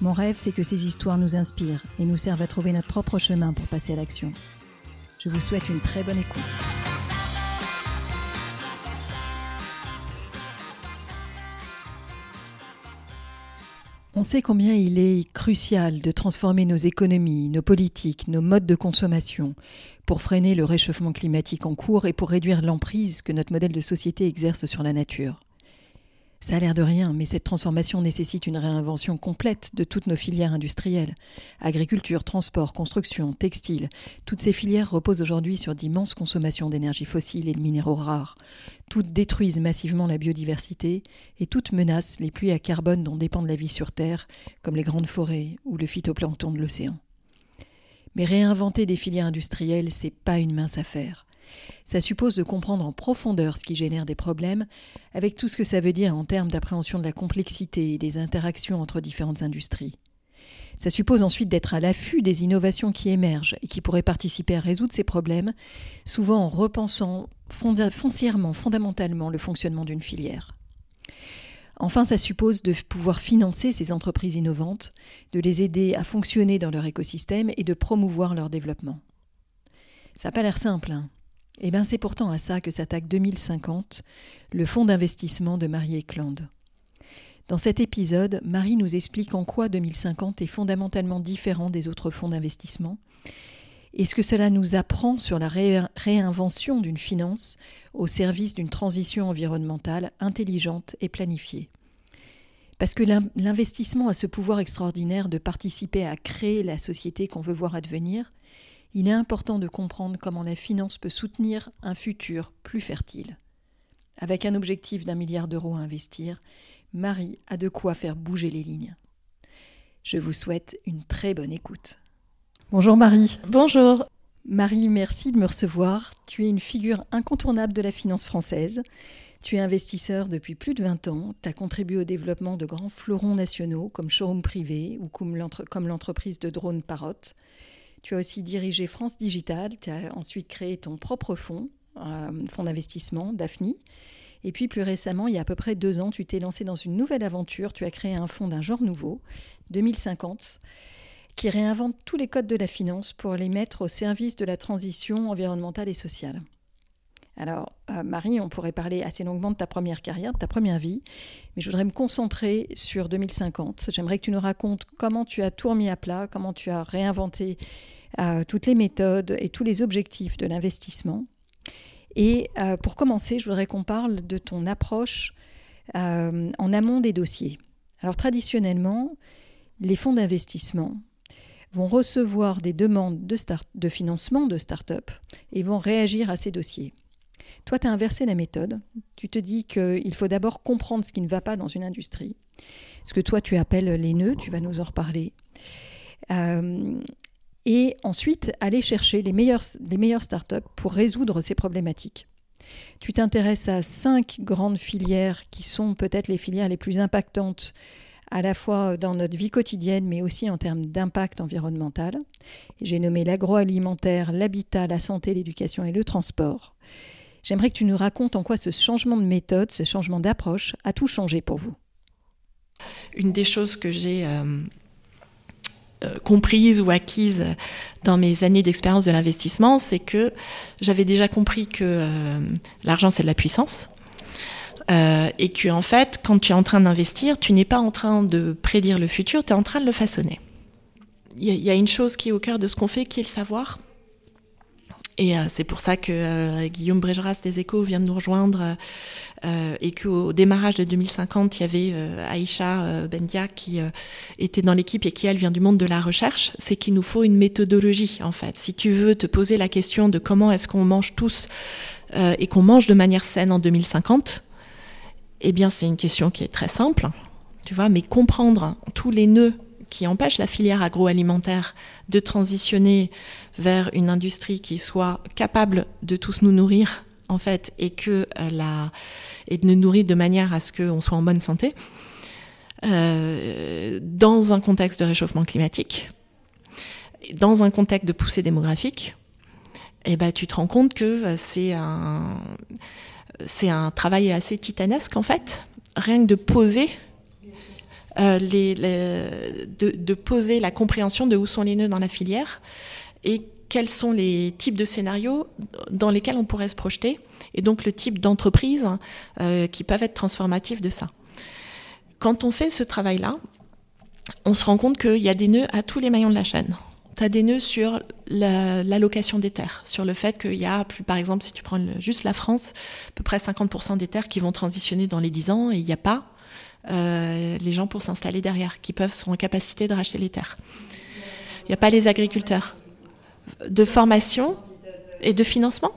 Mon rêve, c'est que ces histoires nous inspirent et nous servent à trouver notre propre chemin pour passer à l'action. Je vous souhaite une très bonne écoute. On sait combien il est crucial de transformer nos économies, nos politiques, nos modes de consommation pour freiner le réchauffement climatique en cours et pour réduire l'emprise que notre modèle de société exerce sur la nature. Ça a l'air de rien, mais cette transformation nécessite une réinvention complète de toutes nos filières industrielles. Agriculture, transport, construction, textile, toutes ces filières reposent aujourd'hui sur d'immenses consommations d'énergie fossile et de minéraux rares. Toutes détruisent massivement la biodiversité et toutes menacent les pluies à carbone dont dépend la vie sur Terre, comme les grandes forêts ou le phytoplancton de l'océan. Mais réinventer des filières industrielles, c'est pas une mince affaire. Ça suppose de comprendre en profondeur ce qui génère des problèmes, avec tout ce que ça veut dire en termes d'appréhension de la complexité et des interactions entre différentes industries. Ça suppose ensuite d'être à l'affût des innovations qui émergent et qui pourraient participer à résoudre ces problèmes, souvent en repensant foncièrement, fondamentalement le fonctionnement d'une filière. Enfin, ça suppose de pouvoir financer ces entreprises innovantes, de les aider à fonctionner dans leur écosystème et de promouvoir leur développement. Ça n'a pas l'air simple, hein eh bien, c'est pourtant à ça que s'attaque 2050, le fonds d'investissement de Marie Eklund. Dans cet épisode, Marie nous explique en quoi 2050 est fondamentalement différent des autres fonds d'investissement et ce que cela nous apprend sur la réinvention d'une finance au service d'une transition environnementale intelligente et planifiée. Parce que l'investissement a ce pouvoir extraordinaire de participer à créer la société qu'on veut voir advenir, il est important de comprendre comment la finance peut soutenir un futur plus fertile. Avec un objectif d'un milliard d'euros à investir, Marie a de quoi faire bouger les lignes. Je vous souhaite une très bonne écoute. Bonjour Marie. Bonjour. Marie, merci de me recevoir. Tu es une figure incontournable de la finance française. Tu es investisseur depuis plus de 20 ans. Tu as contribué au développement de grands fleurons nationaux comme Showroom Privé ou comme l'entreprise de drones Parrot. Tu as aussi dirigé France Digital, tu as ensuite créé ton propre fonds, euh, fonds d'investissement, Daphne. Et puis plus récemment, il y a à peu près deux ans, tu t'es lancé dans une nouvelle aventure. Tu as créé un fonds d'un genre nouveau, 2050, qui réinvente tous les codes de la finance pour les mettre au service de la transition environnementale et sociale. Alors, euh, Marie, on pourrait parler assez longuement de ta première carrière, de ta première vie, mais je voudrais me concentrer sur 2050. J'aimerais que tu nous racontes comment tu as tout remis à plat, comment tu as réinventé euh, toutes les méthodes et tous les objectifs de l'investissement. Et euh, pour commencer, je voudrais qu'on parle de ton approche en amont des dossiers. Alors, traditionnellement, les fonds d'investissement vont recevoir des demandes de, de financement de start-up et vont réagir à ces dossiers. Toi, tu as inversé la méthode. Tu te dis qu'il faut d'abord comprendre ce qui ne va pas dans une industrie. Ce que toi, tu appelles les nœuds, tu vas nous en reparler. Euh, et ensuite, aller chercher les meilleures, les meilleures startups pour résoudre ces problématiques. Tu t'intéresses à cinq grandes filières qui sont peut-être les filières les plus impactantes à la fois dans notre vie quotidienne, mais aussi en termes d'impact environnemental. J'ai nommé l'agroalimentaire, l'habitat, la santé, l'éducation et le transport. J'aimerais que tu nous racontes en quoi ce changement de méthode, ce changement d'approche a tout changé pour vous. Une des choses que j'ai euh, euh, comprises ou acquises dans mes années d'expérience de l'investissement, c'est que j'avais déjà compris que euh, l'argent, c'est de la puissance. et que en fait, quand tu es en train d'investir, tu n'es pas en train de prédire le futur, tu es en train de le façonner. Il y, a une chose qui est au cœur de ce qu'on fait, qui est le savoir. Et euh, c'est pour ça que euh, Guillaume Brégeras des Échos vient de nous rejoindre euh, et qu'au démarrage de 2050, il y avait Aïcha Bendia qui était dans l'équipe et qui, elle, vient du monde de la recherche. C'est qu'il nous faut une méthodologie, en fait. Si tu veux te poser la question de comment est-ce qu'on mange tous et qu'on mange de manière saine en 2050, eh bien, c'est une question qui est très simple. tu vois, mais comprendre tous les nœuds qui empêchent la filière agroalimentaire de transitionner vers une industrie qui soit capable de tous nous nourrir, en fait, et que euh, la et de nous nourrir de manière à ce qu'on soit en bonne santé, euh, dans un contexte de réchauffement climatique, dans un contexte de poussée démographique, eh ben, tu te rends compte que euh, c'est un, c'est un travail assez titanesque en fait, rien que de poser euh, de, poser la compréhension de où sont les nœuds dans la filière et quels sont les types de scénarios dans lesquels on pourrait se projeter et donc le type d'entreprise euh, qui peuvent être transformatifs de ça. Quand on fait ce travail-là, on se rend compte qu'il y a des nœuds à tous les maillons de la chaîne. Tu as des nœuds sur l'allocation des terres, sur le fait qu'il y a, plus, par exemple, si tu prends juste la France, à peu près 50% des terres qui vont transitionner dans les 10 ans et il n'y a pas les gens pour s'installer derrière, qui peuvent sont en capacité de racheter les terres. Il n'y a pas les agriculteurs. De formation et de financement.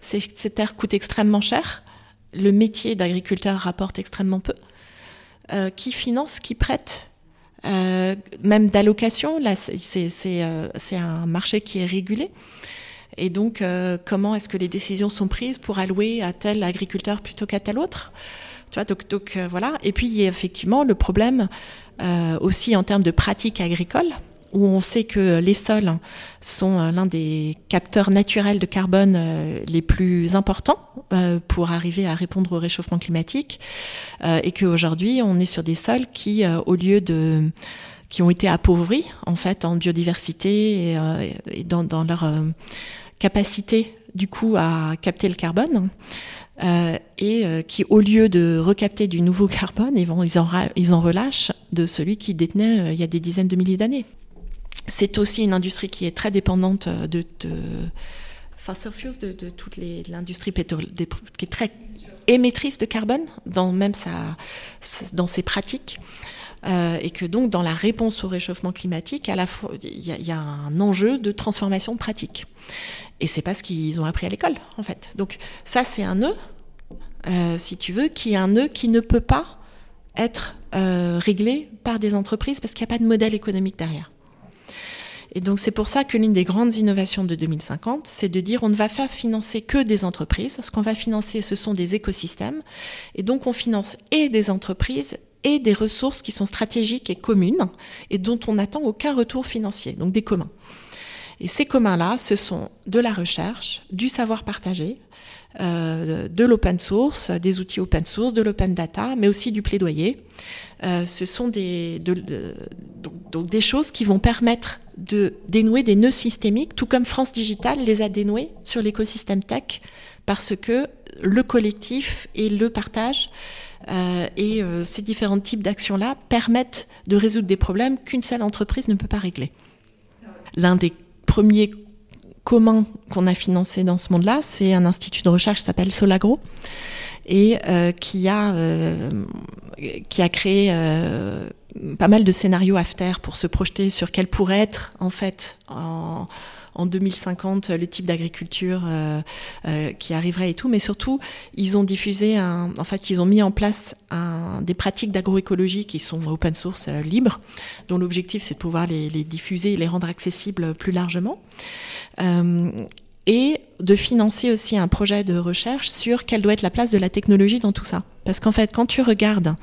Ces, terres coûtent extrêmement cher. Le métier d'agriculteur rapporte extrêmement peu. Euh, qui finance, qui prête euh, même d'allocation. Là, euh, c'est un marché qui est régulé. Et donc, euh, comment est-ce que les décisions sont prises pour allouer à tel agriculteur plutôt qu'à tel autre? Tu vois, donc, donc voilà. Et puis, il y a effectivement le problème aussi en termes de pratiques agricoles où on sait que les sols sont euh, l'un des capteurs naturels de carbone euh, les plus importants euh, pour arriver à répondre au réchauffement climatique, et qu'aujourd'hui on est sur des sols qui, au lieu de qui ont été appauvris en fait en biodiversité et, dans, dans, leur capacité du coup à capter le carbone. Et qui, au lieu de recapter du nouveau carbone, ils, en, relâchent de celui qui détenait il y a des dizaines de milliers d'années. C'est aussi une industrie qui est très dépendante de, de fossil de, de toute l'industrie pétrolière, qui est très émettrice de carbone dans même sa, dans ses pratiques. Euh, et que donc dans la réponse au réchauffement climatique, à la fois il y, a un enjeu de transformation pratique. Et c'est pas ce qu'ils ont appris à l'école en fait. Donc ça c'est un nœud, euh, si tu veux, qui est un nœud qui ne peut pas être euh, réglé par des entreprises parce qu'il n'y a pas de modèle économique derrière. Et donc c'est pour ça que l'une des grandes innovations de 2050, c'est de dire on ne va pas financer que des entreprises. Ce qu'on va financer, ce sont des écosystèmes. Et donc on finance et des entreprises et des ressources qui sont stratégiques et communes et dont on n'attend aucun retour financier, donc des communs. Et ces communs-là, ce sont de la recherche, du savoir partagé, euh, de l'open source, des outils open source, de l'open data, mais aussi du plaidoyer. Euh, ce sont des, des choses qui vont permettre de dénouer des nœuds systémiques, tout comme France Digital les a dénoués sur l'écosystème tech, parce que le collectif et le partage et euh, ces différents types d'actions-là permettent de résoudre des problèmes qu'une seule entreprise ne peut pas régler. L'un des premiers commun qu'on a financé dans ce monde-là, c'est un institut de recherche qui s'appelle Solagro et euh, qui a euh, qui a créé euh, pas mal de scénarios after pour se projeter sur quel pourrait être en fait en, en 2050 le type d'agriculture euh, euh, qui arriverait et tout, mais surtout ils ont diffusé, un, en fait ils ont mis en place des pratiques d'agroécologie qui sont open source euh, libres, dont l'objectif c'est de pouvoir les, les, diffuser et les rendre accessibles plus largement. Et de financer aussi un projet de recherche sur quelle doit être la place de la technologie dans tout ça. Parce qu'en fait, quand tu regardes,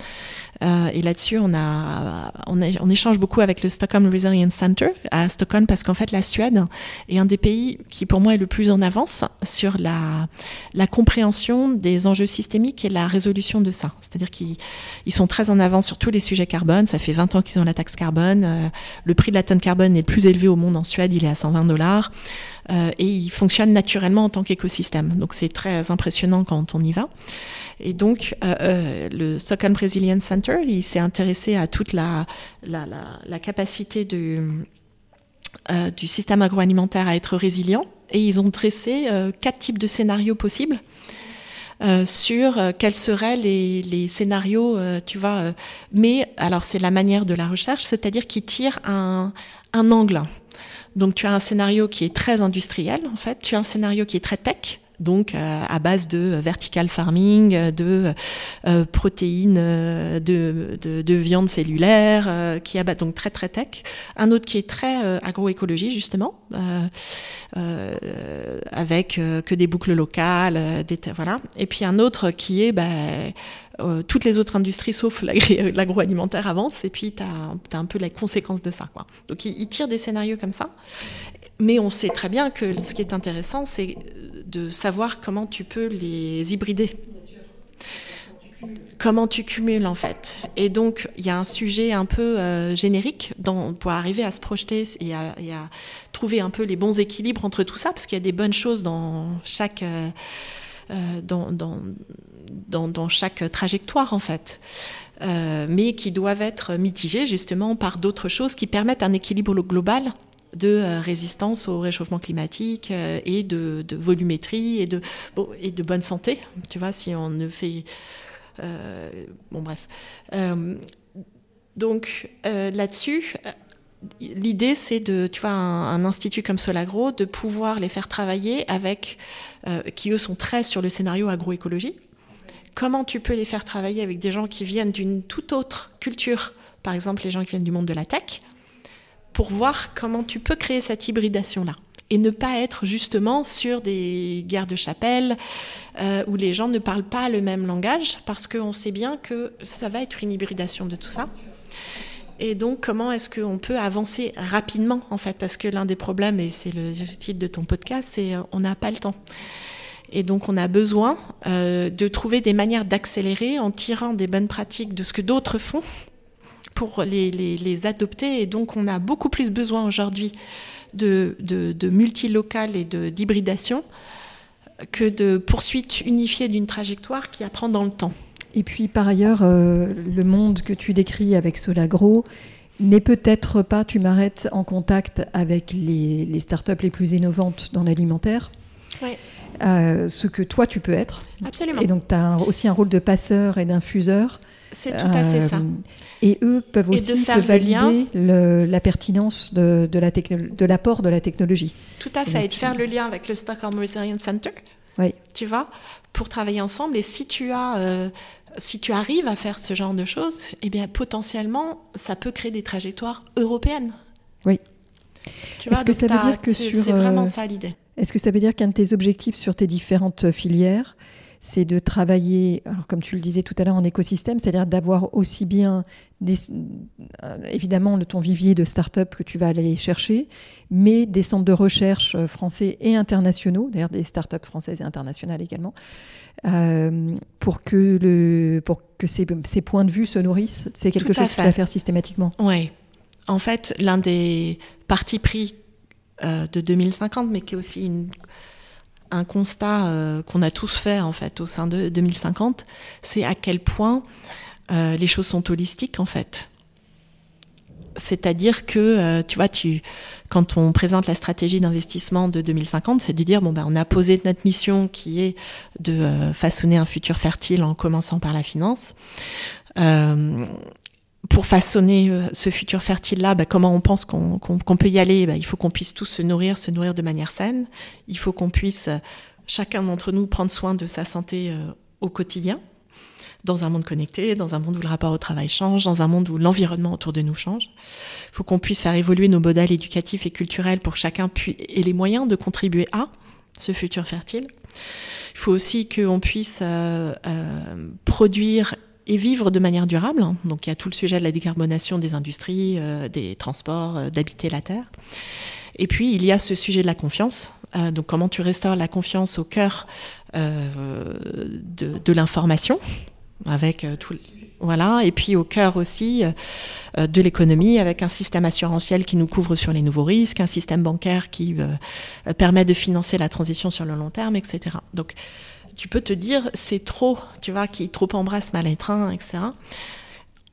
euh, et là-dessus, on, a, on, échange beaucoup avec le Stockholm Resilience Center à Stockholm, parce qu'en fait, la Suède est un des pays qui, pour moi, est le plus en avance sur la, la compréhension des enjeux systémiques et la résolution de ça. C'est-à-dire qu'ils ils sont très en avance sur tous les sujets carbone. Ça fait 20 ans qu'ils ont la taxe carbone. Euh, le prix de la tonne carbone est le plus élevé au monde en Suède, il est à 120 dollars. Euh, et il fonctionne naturellement en tant qu'écosystème. Donc c'est très impressionnant quand on y va. Et donc, euh, euh, le Stockholm Resilience Center, il s'est intéressé à toute la, la, la, capacité du, euh, du système agroalimentaire à être résilient. Et ils ont dressé quatre types de scénarios possibles. Sur quels seraient les, les scénarios, tu vois. mais alors c'est la manière de la recherche, c'est-à-dire qu'ils tirent un, un angle. Donc tu as un scénario qui est très industriel en fait, tu as un scénario qui est très tech, donc à base de vertical farming, de protéines, de, de, viande cellulaire, qui abat donc très très tech. Un autre qui est très agroécologie justement, avec que des boucles locales, voilà. Et puis un autre qui est bah, euh, toutes les autres industries sauf l'agroalimentaire avancent et puis tu as, un peu les conséquences de ça. Quoi. Donc ils, tirent des scénarios comme ça. Mais on sait très bien que ce qui est intéressant, c'est de savoir comment tu peux les hybrider. Comment tu cumules en fait. Et donc il y a un sujet un peu euh, générique pour arriver à se projeter et à, trouver un peu les bons équilibres entre tout ça, parce qu'il y a des bonnes choses dans chaque... Euh, euh, dans, dans, dans, chaque trajectoire en fait. Euh, mais qui doivent être mitigées justement par d'autres choses qui permettent un équilibre global de euh, résistance au réchauffement climatique et de, de volumétrie et de, bon, et de bonne santé. Tu vois, si on ne fait... bon, bref. donc là-dessus, l'idée, c'est de, tu vois, un, institut comme Solagro, de pouvoir les faire travailler avec, euh, qui eux sont très sur le scénario agroécologie. Comment tu peux les faire travailler avec des gens qui viennent d'une toute autre culture, par exemple les gens qui viennent du monde de la tech, pour voir comment tu peux créer cette hybridation-là et ne pas être justement sur des guerres de chapelle euh, où les gens ne parlent pas le même langage parce qu'on sait bien que ça va être une hybridation de tout ça. Et donc, comment est-ce qu'on peut avancer rapidement, en fait? Parce que l'un des problèmes, et c'est le titre de ton podcast, c'est euh, on n'a pas le temps. Et donc, on a besoin euh, de trouver des manières d'accélérer en tirant des bonnes pratiques de ce que d'autres font pour les, les, adopter. Et donc, on a beaucoup plus besoin aujourd'hui de, de, de multilocal et d'hybridation que de poursuite unifiée d'une trajectoire qui apprend dans le temps. Et puis par ailleurs, euh, le monde que tu décris avec Solagro n'est peut-être pas, tu m'arrêtes, en contact avec les, les startups les plus innovantes dans l'alimentaire. Euh, ce que toi tu peux être. Absolument. Et donc tu as aussi un rôle de passeur et d'infuseur. C'est tout à fait ça. Euh, et eux peuvent aussi te valider la pertinence de, de l'apport de, la technologie. Tout à fait. Et, de faire le lien avec le Stockholm Resilience Center. Oui. Tu vois, pour travailler ensemble. Et si tu as si tu arrives à faire ce genre de choses, eh bien potentiellement, ça peut créer des trajectoires européennes. Oui. Est-ce que ça veut dire que sur c'est vraiment euh, ça l'idée. Est-ce que ça veut dire qu'un de tes objectifs sur tes différentes filières, c'est de travailler, alors comme tu le disais tout à l'heure, en écosystème, c'est-à-dire d'avoir aussi bien, des, euh, évidemment, le ton vivier de start-up que tu vas aller chercher, mais des centres de recherche euh, français et internationaux, d'ailleurs des start-up françaises et internationales également, euh, pour que, le, pour que ces, ces, points de vue se nourrissent. C'est quelque chose que tu vas faire systématiquement. Oui. En fait, l'un des partis pris de 2050, mais qui est aussi une un constat euh, qu'on a tous fait en fait au sein de 2050, c'est à quel point euh, les choses sont holistiques en fait. C'est-à-dire que, euh, tu vois, tu, quand on présente la stratégie d'investissement de 2050, c'est de dire, bon, ben, on a posé notre mission qui est de façonner un futur fertile en commençant par la finance pour façonner euh, ce futur fertile-là, bah, comment on pense qu'on peut y aller? Bah, Il faut qu'on puisse tous se nourrir, se nourrir de manière saine. Il faut qu'on puisse, euh, chacun d'entre nous, prendre soin de sa santé euh, au quotidien, dans un monde connecté, dans un monde où le rapport au travail change, dans un monde où l'environnement autour de nous change. Il faut qu'on puisse faire évoluer nos modèles éducatifs et culturels pour que chacun ait les moyens de contribuer à ce futur fertile. Il faut aussi qu'on puisse produire et vivre de manière durable. Donc il y a tout le sujet de la décarbonation des industries, euh, des transports, euh, d'habiter la Terre. Et puis il y a ce sujet de la confiance. Euh, donc comment tu restaures la confiance au cœur de, de l'information avec tout voilà, et puis au cœur aussi de l'économie, avec un système assurantiel qui nous couvre sur les nouveaux risques, un système bancaire qui permet de financer la transition sur le long terme, etc. Donc tu peux te dire c'est trop, tu vois, qui trop embrasse mal être etc.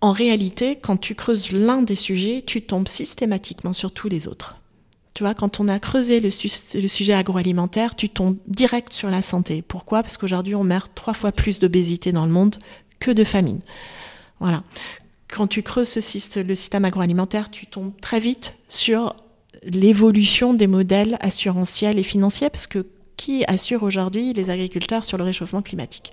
En réalité, quand tu creuses l'un des sujets, tu tombes systématiquement sur tous les autres. Tu vois, quand on a creusé le, sujet agroalimentaire, tu tombes direct sur la santé. Pourquoi? Parce qu'aujourd'hui, on meurt trois fois plus d'obésité dans le monde que de famine. Voilà. Quand tu creuses ce, le système agroalimentaire, tu tombes très vite sur l'évolution des modèles assurantiels et financiers, parce que qui assure aujourd'hui les agriculteurs sur le réchauffement climatique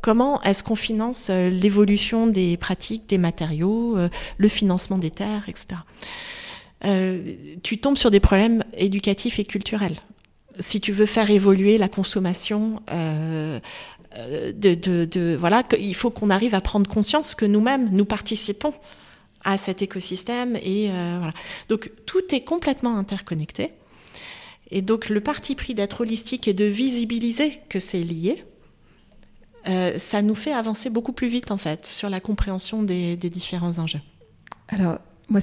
Comment est-ce qu'on finance euh, l'évolution des pratiques, des matériaux, euh, le financement des terres, etc. Euh, tu tombes sur des problèmes éducatifs et culturels. Si tu veux faire évoluer la consommation, de, voilà, il faut qu'on arrive à prendre conscience que nous-mêmes, nous participons à cet écosystème et. Donc tout est complètement interconnecté. Et donc le parti pris d'être holistique et de visibiliser que c'est lié, euh, ça nous fait avancer beaucoup plus vite en fait sur la compréhension des, différents enjeux. Alors moi,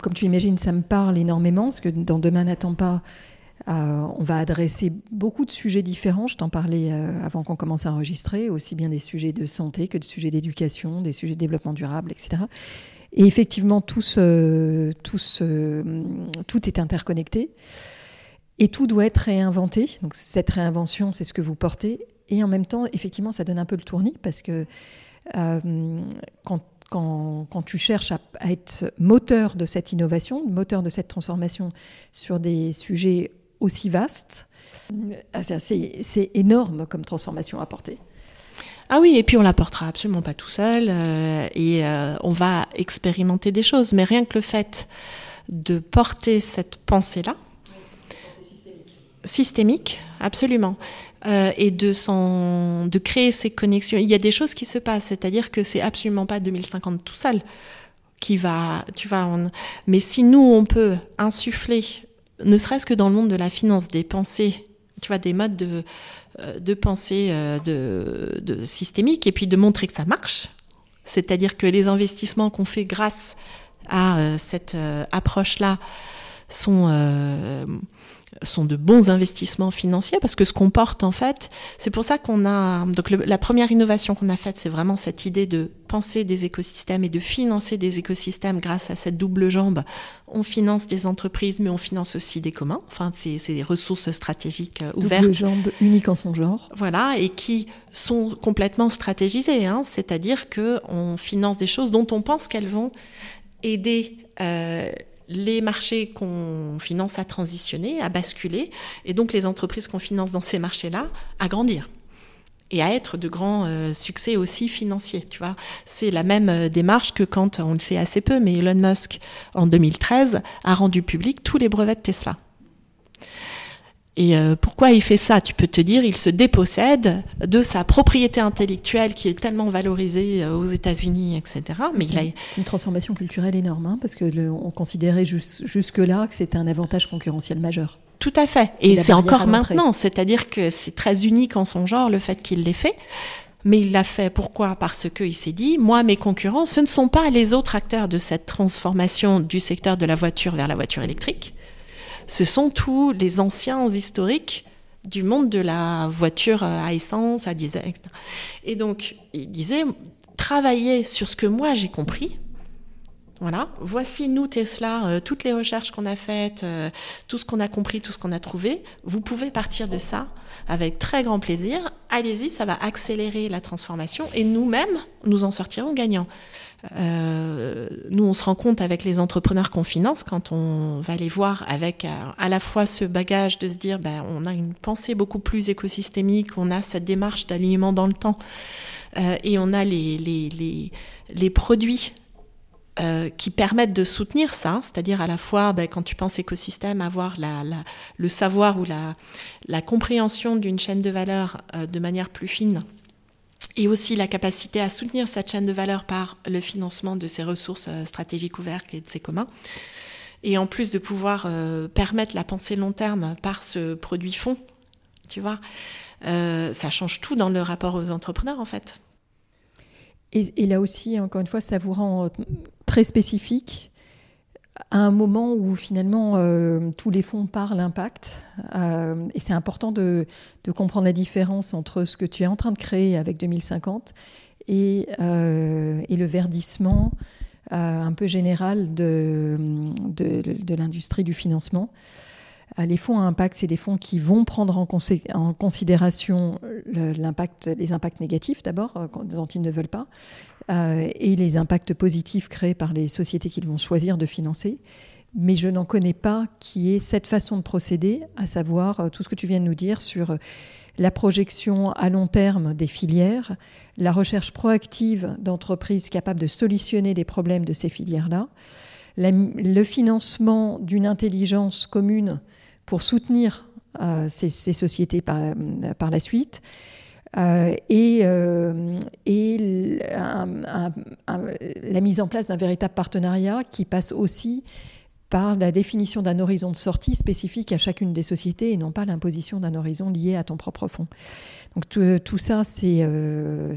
comme tu imagines, ça me parle énormément parce que dans Demain n'attend pas, euh, on va adresser beaucoup de sujets différents. Je t'en parlais euh, avant qu'on commence à enregistrer, aussi bien des sujets de santé que des sujets d'éducation, des sujets de développement durable, etc. Et effectivement, tout est interconnecté. Et tout doit être réinventé. Donc cette réinvention, c'est ce que vous portez. Et en même temps, effectivement, ça donne un peu le tournis parce que euh, quand, tu cherches à, être moteur de cette innovation, moteur de cette transformation sur des sujets aussi vastes, euh, c'est énorme comme transformation à porter. Ah oui, et puis on la portera absolument pas tout seul, euh, et on va expérimenter des choses. Mais rien que le fait de porter cette pensée-là, systémique, absolument. Euh, et de, créer ces connexions. Il y a des choses qui se passent, c'est-à-dire que c'est absolument pas 2050 tout seul qui va, tu vois, mais si nous on peut insuffler, ne serait-ce que dans le monde de la finance, des pensées, tu vois, des modes de, euh, pensée euh, de, de systémique, et puis de montrer que ça marche, c'est-à-dire que les investissements qu'on fait grâce à cette approche-là sont sont de bons investissements financiers parce que ce qu'on porte en fait, c'est pour ça qu'on a donc la première innovation qu'on a faite, c'est vraiment cette idée de penser des écosystèmes et de financer des écosystèmes grâce à cette double jambe. On finance des entreprises, mais on finance aussi des communs. Enfin, c'est des ressources stratégiques euh, ouvertes. Double jambe unique en son genre. Voilà, et qui sont complètement stratégisées. Hein, C'est-à-dire que on finance des choses dont on pense qu'elles vont aider euh, les marchés qu'on finance à transitionner, à basculer, et donc les entreprises qu'on finance dans ces marchés-là à grandir et à être de grands euh, succès aussi financiers. Tu vois, c'est la même euh, démarche que quand on le sait assez peu, mais Elon Musk en 2013 a rendu public tous les brevets de Tesla. Et euh, pourquoi il fait ça? Tu peux te dire, il se dépossède de sa propriété intellectuelle qui est tellement valorisée euh, aux États-Unis, etc. Mais c'est une transformation culturelle énorme, hein, parce que on considérait jusque-là que c'était un avantage concurrentiel majeur. Tout à fait. Et c'est encore maintenant, c'est-à-dire que c'est très unique en son genre le fait qu'il l'ait fait. Mais il l'a fait pourquoi? Parce qu'il s'est dit, moi, mes concurrents, ce ne sont pas les autres acteurs de cette transformation du secteur de la voiture vers la voiture électrique ce sont tous les anciens historiques du monde de la voiture à essence, à diesel, etc. Et donc, il disait, travaillez sur ce que moi j'ai compris. Voilà, voici nous Tesla, euh, toutes les recherches qu'on a faites, euh, tout ce qu'on a compris, tout ce qu'on a trouvé. Vous pouvez partir de ça avec très grand plaisir. Allez-y, ça va accélérer la transformation et nous-mêmes, nous en sortirons gagnants. Euh, nous, on se rend compte avec les entrepreneurs qu'on finance quand on va les voir avec euh, à, la fois ce bagage de se dire, ben, on a une pensée beaucoup plus écosystémique, on a cette démarche d'alignement dans le temps, euh, et on a les, les, les, produits qui permettent de soutenir ça, c'est-à-dire à la fois, ben, quand tu penses écosystème, avoir le savoir ou la, la compréhension d'une chaîne de valeur de manière plus fine et aussi la capacité à soutenir cette chaîne de valeur par le financement de ses ressources euh, stratégiques ouvertes et de ses communs. Et en plus de pouvoir euh, permettre la pensée long terme par ce produit fond, tu vois, euh, ça change tout dans le rapport aux entrepreneurs en fait. Et, là aussi, encore une fois, ça vous rend très spécifique à un moment où finalement euh, tous les fonds parlent impact. Euh, et c'est important de, comprendre la différence entre ce que tu es en train de créer avec 2050 et, euh, et le verdissement un peu général de, l'industrie du financement. Les fonds à impact, c'est des fonds qui vont prendre en, considération l'impact, les impacts négatifs d'abord, dont ils ne veulent pas, et les impacts positifs créés par les sociétés qu'ils vont choisir de financer. mais je n'en connais pas qui est cette façon de procéder, à savoir tout ce que tu viens de nous dire sur la projection à long terme des filières, la recherche proactive d'entreprises capables de solutionner des problèmes de ces filières-là, le financement d'une intelligence commune pour soutenir euh, ces, sociétés par, la suite, euh, et, euh, et la mise en place d'un véritable partenariat qui passe aussi par la définition d'un horizon de sortie spécifique à chacune des sociétés et non pas l'imposition d'un horizon lié à ton propre fonds. Donc tout, ça, c'est euh,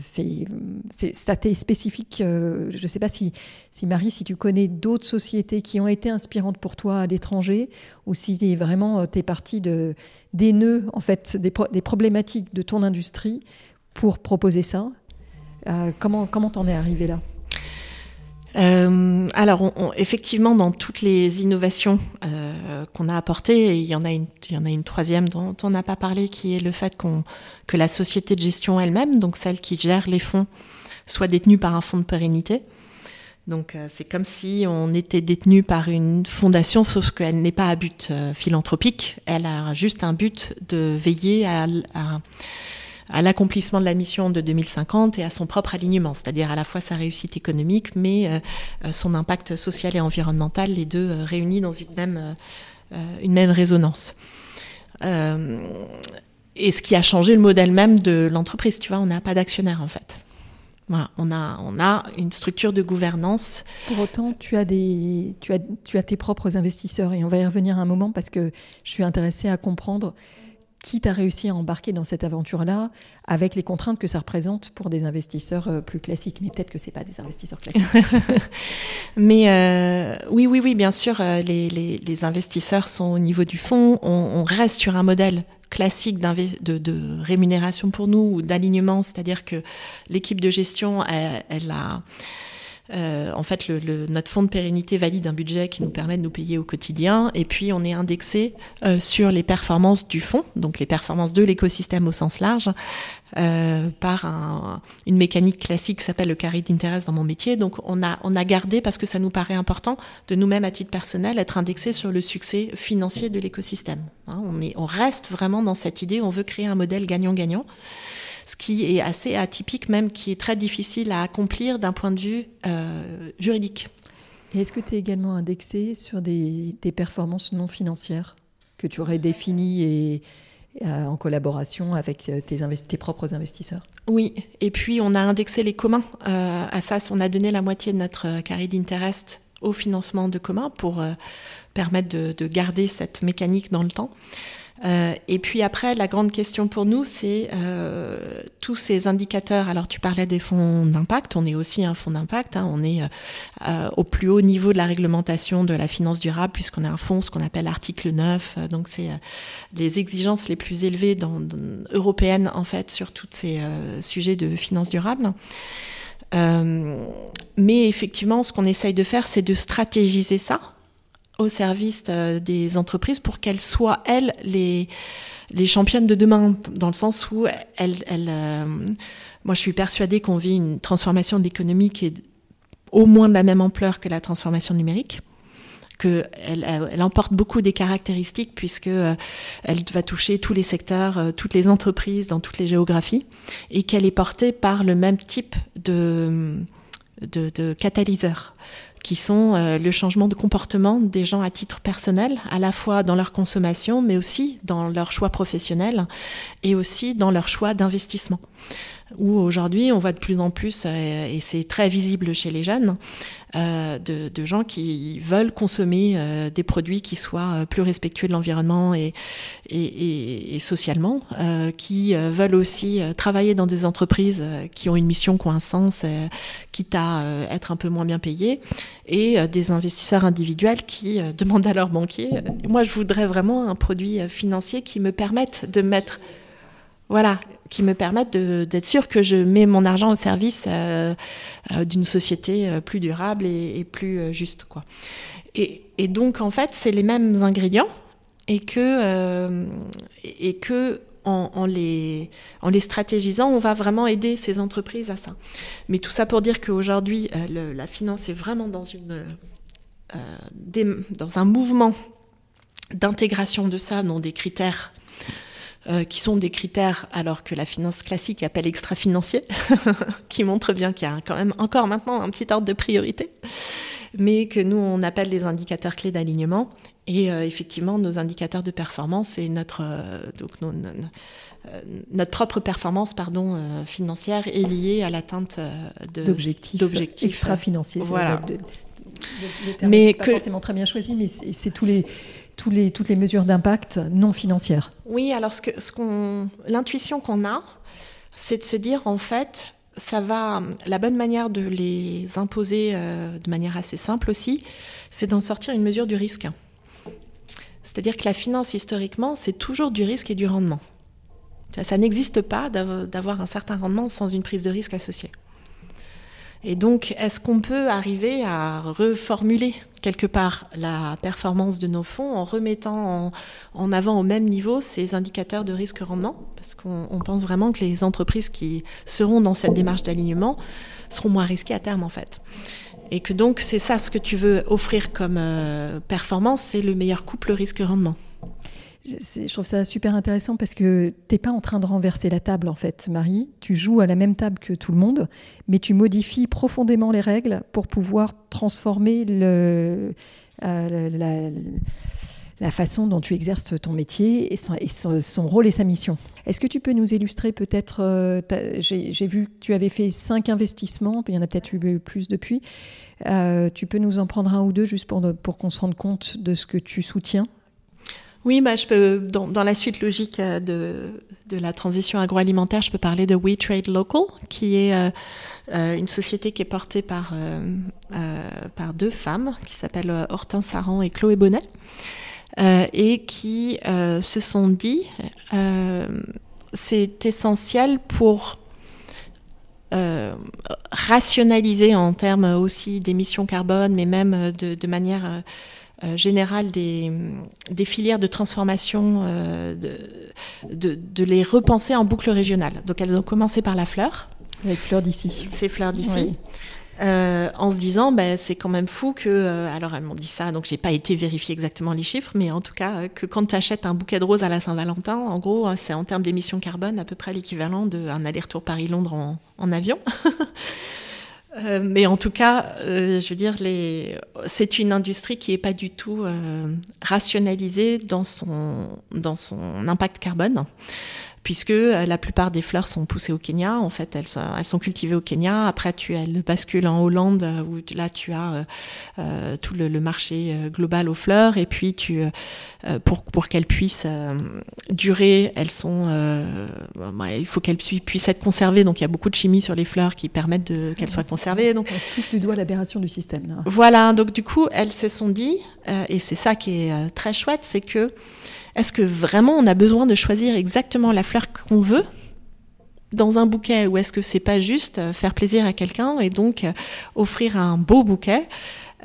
spécifique. Euh, je ne sais pas si, si, Marie, si tu connais d'autres sociétés qui ont été inspirantes pour toi à l'étranger ou si vraiment tu es partie de, des nœuds, en fait, des, problématiques de ton industrie pour proposer ça. Euh, comment t'en es arrivé là? Euh, alors, effectivement, dans toutes les innovations euh, qu'on a apportées, il y en a une, il y en a une troisième dont on n'a pas parlé, qui est le fait que la société de gestion elle-même, donc celle qui gère les fonds, soit détenue par un fonds de pérennité. Donc, euh, c'est comme si on était détenu par une fondation, sauf qu'elle n'est pas à but euh, philanthropique. Elle a juste un but de veiller à, à à l'accomplissement de la mission de 2050 et à son propre alignement, c'est-à-dire à la fois sa réussite économique, mais euh, euh, son impact social et environnemental, les deux euh, réunis dans une même, une même résonance. et ce qui a changé le modèle même de l'entreprise, tu vois, on n'a pas d'actionnaire en fait. Voilà, on a, on a une structure de gouvernance. Pour autant, tu as, des, tu, as, tu as tes propres investisseurs et on va y revenir un moment parce que je suis intéressée à comprendre qui t'a réussi à embarquer dans cette aventure-là avec les contraintes que ça représente pour des investisseurs euh, plus classiques. Mais peut-être que ce pas des investisseurs classiques. Mais euh, oui, oui, oui, bien sûr, euh, les, les, investisseurs sont au niveau du fonds. On, reste sur un modèle classique de, de, rémunération pour nous ou d'alignement, c'est-à-dire que l'équipe de gestion, elle a en fait, le, notre fonds de pérennité valide un budget qui nous permet de nous payer au quotidien. Et puis, on est indexé euh, sur les performances du fonds, donc les performances de l'écosystème au sens large, euh, par un, une mécanique classique qui s'appelle le carré d'intérêt dans mon métier. Donc, on a, on a gardé, parce que ça nous paraît important, de nous-mêmes, à titre personnel, être indexé sur le succès financier de l'écosystème. Hein, on, est, on reste vraiment dans cette idée, on veut créer un modèle gagnant-gagnant ce qui est assez atypique même, qui est très difficile à accomplir d'un point de vue euh, juridique. est-ce que tu es également indexé sur des, performances non financières que tu aurais définies et, euh, en collaboration avec euh, tes, tes, propres investisseurs? Oui, et puis on a indexé les communs. à ça, on a donné la moitié de notre carré d'intérêt au financement de communs pour permettre de, garder cette mécanique dans le temps. Euh, et puis après, la grande question pour nous, c'est euh, tous ces indicateurs. Alors, tu parlais des fonds d'impact. On est aussi un fonds d'impact. Hein. On est euh, au plus haut niveau de la réglementation de la finance durable, puisqu'on a un fonds, ce qu'on appelle l'article 9. Donc, c'est les exigences les plus élevées dans, européennes, en fait, sur tous ces sujets de finance durable. mais effectivement, ce qu'on essaye de faire, c'est de stratégiser ça au service euh, des entreprises pour qu'elles soient, elles, les, les championnes de demain, dans le sens où elles... elles euh, moi, je suis persuadée qu'on vit une transformation de l'économie qui est au moins de la même ampleur que la transformation numérique qu'elle elle emporte beaucoup des caractéristiques puisque euh, elle va toucher tous les secteurs, toutes les entreprises dans toutes les géographies et qu'elle est portée par le même type de, de, de catalyseur qui sont euh, le changement de comportement des gens à titre personnel, à la fois dans leur consommation, mais aussi dans leur choix professionnel et aussi dans leur choix d'investissement où aujourd'hui on voit de plus en plus, euh, et c'est très visible chez les jeunes, euh, de, gens qui veulent consommer euh, des produits qui soient plus respectueux de l'environnement et, socialement, qui veulent aussi travailler dans des entreprises qui ont une mission, qui ont quitte à être un peu moins bien payés, et des investisseurs individuels qui demandent à leurs banquiers, moi je voudrais vraiment un produit financier qui me permette de mettre... Voilà, qui me permettent d'être sûr que je mets mon argent au service euh, euh, d'une société euh, plus durable et, plus juste. Et, donc, en fait, c'est les mêmes ingrédients et que, en, les, stratégisant, on va vraiment aider ces entreprises à ça. Mais tout ça pour dire qu'aujourd'hui, la finance est vraiment dans dans un mouvement d'intégration de ça dans des critères euh, qui sont des critères alors que la finance classique appelle extra-financier, qui montrent bien qu'il y a quand même encore maintenant un petit ordre de priorité, mais que nous on appelle les indicateurs clés d'alignement. Et euh, effectivement, nos indicateurs de performance et notre, euh, donc notre propre performance pardon, financière est liée à l'atteinte d'objectifs extra-financiers. Voilà. mais pas que... forcément très bien choisi, mais c'est tous les toutes les mesures d'impact non financières Oui, alors ce que, l'intuition qu'on a, c'est de se dire en fait. La bonne manière de les imposer euh, de manière assez simple aussi, c'est d'en sortir une mesure du risque. C'est-à-dire que la finance, historiquement, c'est toujours du risque et du rendement. Ça n'existe pas d'avoir un certain rendement sans une prise de risque associée. Et donc, est-ce qu'on peut arriver à reformuler quelque part la performance de nos fonds en remettant en, avant au même niveau ces indicateurs de risque-rendement Parce qu'on pense vraiment que les entreprises qui seront dans cette démarche d'alignement seront moins risquées à terme, en fait. Et que donc, c'est ça ce que tu veux offrir comme euh, performance, c'est le meilleur couple risque-rendement. Je trouve ça super intéressant parce que tu n'es pas en train de renverser la table en fait, Marie. Tu joues à la même table que tout le monde, mais tu modifies profondément les règles pour pouvoir transformer le, euh, la, façon dont tu exerces ton métier et, son, rôle et sa mission. Est-ce que tu peux nous illustrer peut-être euh, J'ai vu que tu avais fait cinq investissements, il y en a peut-être eu plus depuis. Euh, tu peux nous en prendre un ou deux juste pour, pour qu'on se rende compte de ce que tu soutiens? Oui, bah, je peux, dans, la suite logique euh, de, de, la transition agroalimentaire, je peux parler de We Trade Local, qui est euh, euh une société qui est portée par, par deux femmes, qui s'appellent Hortense Saran et Chloé Bonnet, et qui se sont dit c'est essentiel pour rationaliser en termes aussi d'émissions carbone, mais même de, manière générale des, des, filières de transformation, euh, de, de, les repenser en boucle régionale. Donc elles ont commencé par la fleur. Les fleurs d'ici. Ces fleurs d'ici. Euh, en se disant, ben, c'est quand même fou que. alors, elles m'ont dit ça, donc j'ai pas été vérifier exactement les chiffres, mais en tout cas, que quand tu achètes un bouquet de roses à la Saint-Valentin, en gros, c'est en termes d'émissions carbone à peu près l'équivalent d'un aller-retour Paris-Londres en, en, avion. Euh, mais en tout cas, euh, je veux dire, c'est une industrie qui n'est pas du tout euh, rationalisée dans son, dans son impact carbone puisque euh, la plupart des fleurs sont poussées au Kenya. En fait, elles sont, elles sont cultivées au Kenya. Après, tu elles basculent en Hollande, euh, où là, tu as euh, tout le, le, marché global aux fleurs. Et puis, tu, euh, pour, pour qu'elles puissent durer, elles sont, bah, il faut qu'elles puissent être conservées. Donc, il y a beaucoup de chimie sur les fleurs qui permettent qu'elles soient conservées. Donc, on touche du doigt l'aberration du système. Là. Voilà. Donc, du coup, elles se sont dit, et c'est ça qui est très chouette, c'est que est-ce que vraiment on a besoin de choisir exactement la fleur qu'on veut dans un bouquet ou est-ce que c'est pas juste euh, faire plaisir à quelqu'un et donc euh, offrir un beau bouquet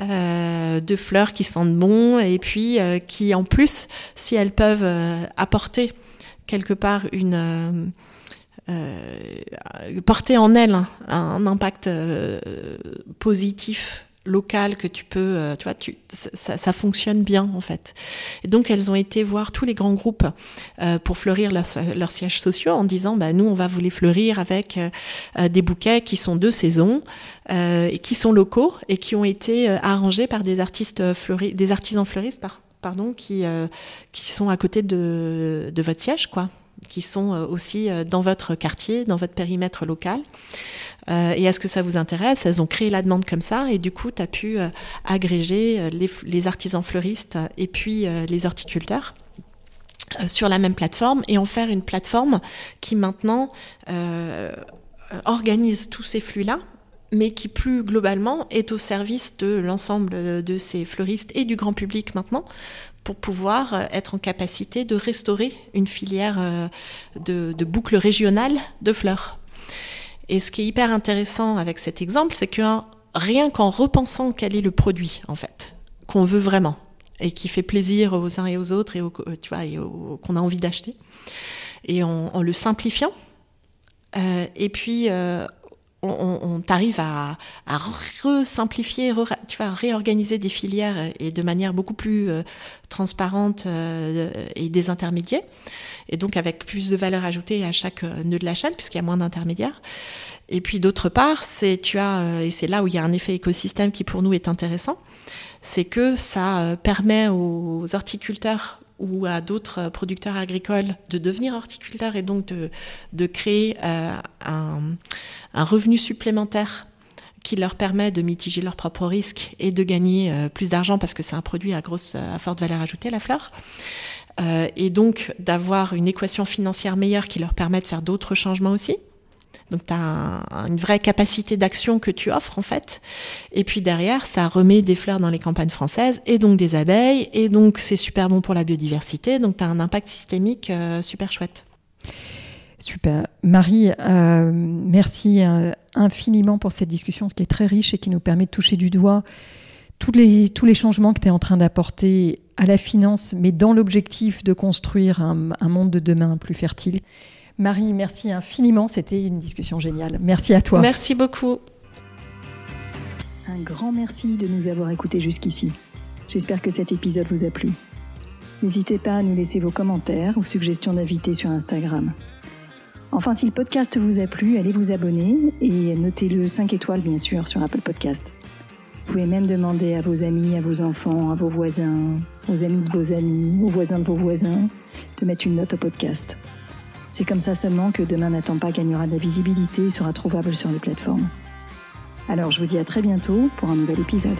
euh, de fleurs qui sentent bon et puis qui en plus si elles peuvent apporter quelque part une porter en elles un impact positif local que tu peux, euh, tu vois, ça, fonctionne bien en fait. Et donc elles ont été voir tous les grands groupes euh, pour fleurir leurs leur sièges sociaux en disant, bah nous on va vous les fleurir avec euh, des bouquets qui sont de saison et qui sont locaux et qui ont été arrangés par des artistes fleuris, des artisans fleuristes, par, pardon, qui qui sont à côté de, de votre siège quoi, qui sont aussi dans votre quartier, dans votre périmètre local. Euh, et est-ce que ça vous intéresse Elles ont créé la demande comme ça et du coup, tu as pu euh, agréger euh, les, artisans fleuristes et puis les horticulteurs sur la même plateforme et en faire une plateforme qui maintenant organise tous ces flux-là mais qui plus globalement est au service de l'ensemble de ces fleuristes et du grand public maintenant pour pouvoir être en capacité de restaurer une filière de boucle régionale de fleurs. Et ce qui est hyper intéressant avec cet exemple, c'est que rien qu'en repensant quel est le produit, en fait, qu'on veut vraiment, et qui fait plaisir aux uns et aux autres, et euh, tu vois, qu'on a envie d'acheter, et en, en, le simplifiant, euh, et puis euh, on, on t'arrive à, à resimplifier, tu vas réorganiser des filières et de manière beaucoup plus euh, transparente euh, et désintermédiée, et donc avec plus de valeur ajoutée à chaque euh, nœud de la chaîne puisqu'il y a moins d'intermédiaires. Et puis d'autre part, c'est tu as et c'est là où il y a un effet écosystème qui pour nous est intéressant, c'est que ça permet aux horticulteurs ou à d'autres producteurs agricoles de devenir horticulteurs et donc de, de créer euh, un, un, revenu supplémentaire qui leur permet de mitiger leurs propres risques et de gagner euh, plus d'argent parce que c'est un produit à grosse, à forte valeur ajoutée, la fleur. Euh, et donc d'avoir une équation financière meilleure qui leur permet de faire d'autres changements aussi. Donc tu as une vraie capacité d'action que tu offres en fait. Et puis derrière, ça remet des fleurs dans les campagnes françaises et donc des abeilles. Et donc c'est super bon pour la biodiversité. Donc tu as un impact systémique euh, super chouette. Super. Marie, euh, merci euh, infiniment pour cette discussion, ce qui est très riche et qui nous permet de toucher du doigt tous les, tous les changements que tu es en train d'apporter à la finance, mais dans l'objectif de construire un, un monde de demain plus fertile. Marie, merci infiniment. C'était une discussion géniale. Merci à toi. Merci beaucoup. Un grand merci de nous avoir écoutés jusqu'ici. J'espère que cet épisode vous a plu. N'hésitez pas à nous laisser vos commentaires ou suggestions d'invités sur Instagram. Enfin, si le podcast vous a plu, allez vous abonner et notez-le 5 étoiles, bien sûr, sur Apple Podcast. Vous pouvez même demander à vos amis, à vos enfants, à vos voisins, aux amis de vos amis, aux voisins de vos voisins, de mettre une note au podcast. C'est comme ça seulement que Demain n'attend pas gagnera de la visibilité et sera trouvable sur les plateformes. Alors je vous dis à très bientôt pour un nouvel épisode.